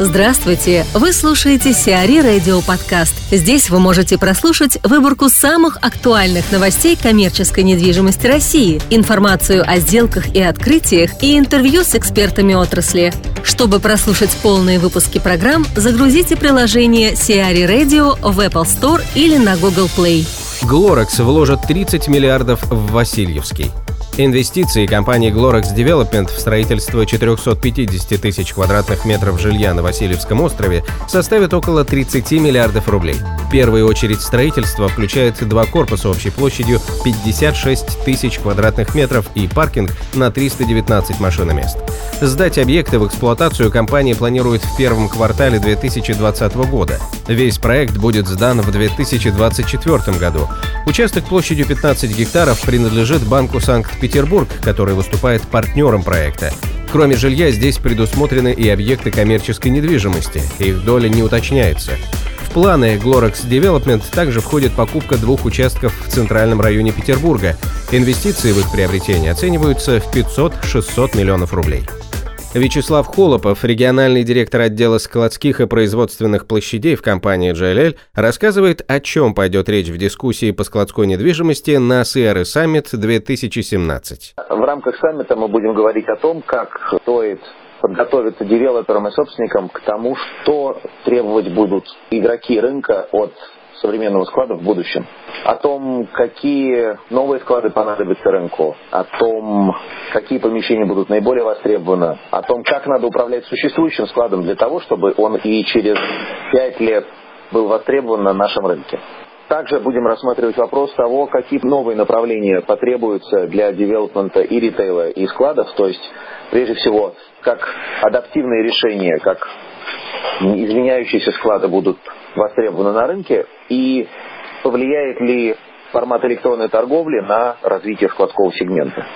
Здравствуйте! Вы слушаете Сиари Радио Подкаст. Здесь вы можете прослушать выборку самых актуальных новостей коммерческой недвижимости России, информацию о сделках и открытиях и интервью с экспертами отрасли. Чтобы прослушать полные выпуски программ, загрузите приложение Сиари Radio в Apple Store или на Google Play. Глорекс вложит 30 миллиардов в Васильевский. Инвестиции компании Glorex Development в строительство 450 тысяч квадратных метров жилья на Васильевском острове составят около 30 миллиардов рублей. Первую очередь строительство включает два корпуса общей площадью 56 тысяч квадратных метров и паркинг на 319 машиномест. Сдать объекты в эксплуатацию компания планирует в первом квартале 2020 года. Весь проект будет сдан в 2024 году. Участок площадью 15 гектаров принадлежит Банку Санкт-Петербург, который выступает партнером проекта. Кроме жилья, здесь предусмотрены и объекты коммерческой недвижимости. Их доля не уточняется. Планы Glorex Development также входит покупка двух участков в центральном районе Петербурга. Инвестиции в их приобретение оцениваются в 500-600 миллионов рублей. Вячеслав Холопов, региональный директор отдела складских и производственных площадей в компании JLL, рассказывает, о чем пойдет речь в дискуссии по складской недвижимости на CRE Summit 2017. В рамках саммита мы будем говорить о том, как стоит подготовиться девелоперам и собственникам к тому, что требовать будут игроки рынка от современного склада в будущем. О том, какие новые склады понадобятся рынку, о том, какие помещения будут наиболее востребованы, о том, как надо управлять существующим складом для того, чтобы он и через пять лет был востребован на нашем рынке. Также будем рассматривать вопрос того, какие новые направления потребуются для девелопмента и ритейла, и складов, то есть, прежде всего, как адаптивные решения, как изменяющиеся склады будут востребованы на рынке и повлияет ли формат электронной торговли на развитие складского сегмента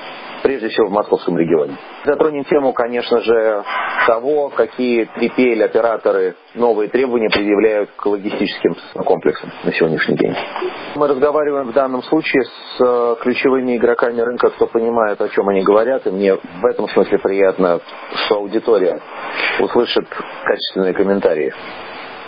прежде всего в московском регионе. Затронем тему, конечно же, того, какие 3PL операторы новые требования предъявляют к логистическим комплексам на сегодняшний день. Мы разговариваем в данном случае с э, ключевыми игроками рынка, кто понимает, о чем они говорят, и мне в этом смысле приятно, что аудитория услышит качественные комментарии.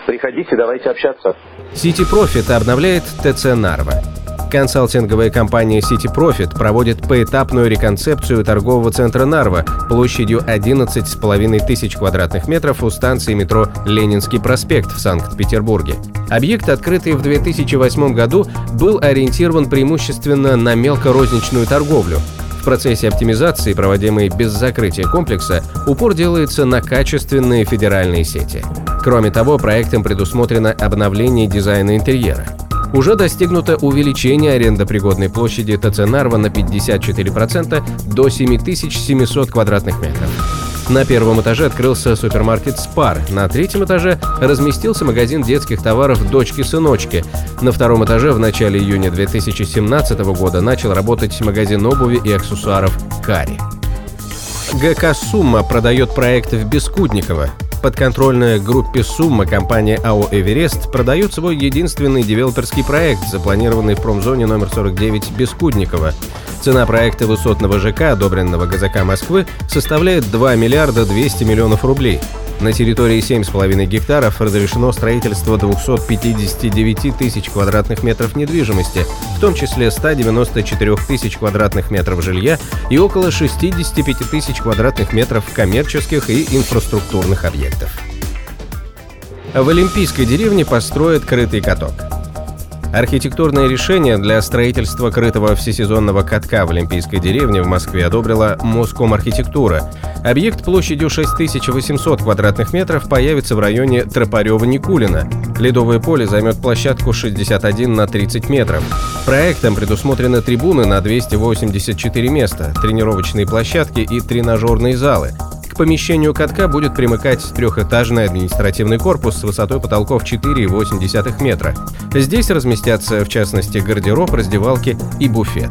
Приходите, давайте общаться. City Profit обновляет ТЦ Нарва. Консалтинговая компания City Profit проводит поэтапную реконцепцию торгового центра Нарва площадью 11,5 тысяч квадратных метров у станции метро Ленинский проспект в Санкт-Петербурге. Объект, открытый в 2008 году, был ориентирован преимущественно на мелкорозничную торговлю, в процессе оптимизации, проводимой без закрытия комплекса, упор делается на качественные федеральные сети. Кроме того, проектом предусмотрено обновление дизайна интерьера. Уже достигнуто увеличение арендопригодной площади ТЦ Нарва на 54% до 7700 квадратных метров. На первом этаже открылся супермаркет «Спар», на третьем этаже разместился магазин детских товаров «Дочки-сыночки». На втором этаже в начале июня 2017 года начал работать магазин обуви и аксессуаров «Кари». ГК «Сумма» продает проект в Бескудниково подконтрольная группе «Сумма» компания АО «Эверест» продает свой единственный девелоперский проект, запланированный в промзоне номер 49 Бескудникова. Цена проекта высотного ЖК, одобренного ГЗК Москвы, составляет 2 миллиарда 200 миллионов рублей. На территории 7,5 гектаров разрешено строительство 259 тысяч квадратных метров недвижимости, в том числе 194 тысяч квадратных метров жилья и около 65 тысяч квадратных метров коммерческих и инфраструктурных объектов. В Олимпийской деревне построят крытый каток. Архитектурное решение для строительства крытого всесезонного катка в Олимпийской деревне в Москве одобрила Моском архитектура. Объект площадью 6800 квадратных метров появится в районе Тропарева-Никулина. Ледовое поле займет площадку 61 на 30 метров. Проектом предусмотрены трибуны на 284 места, тренировочные площадки и тренажерные залы помещению катка будет примыкать трехэтажный административный корпус с высотой потолков 4,8 метра. Здесь разместятся, в частности, гардероб, раздевалки и буфет.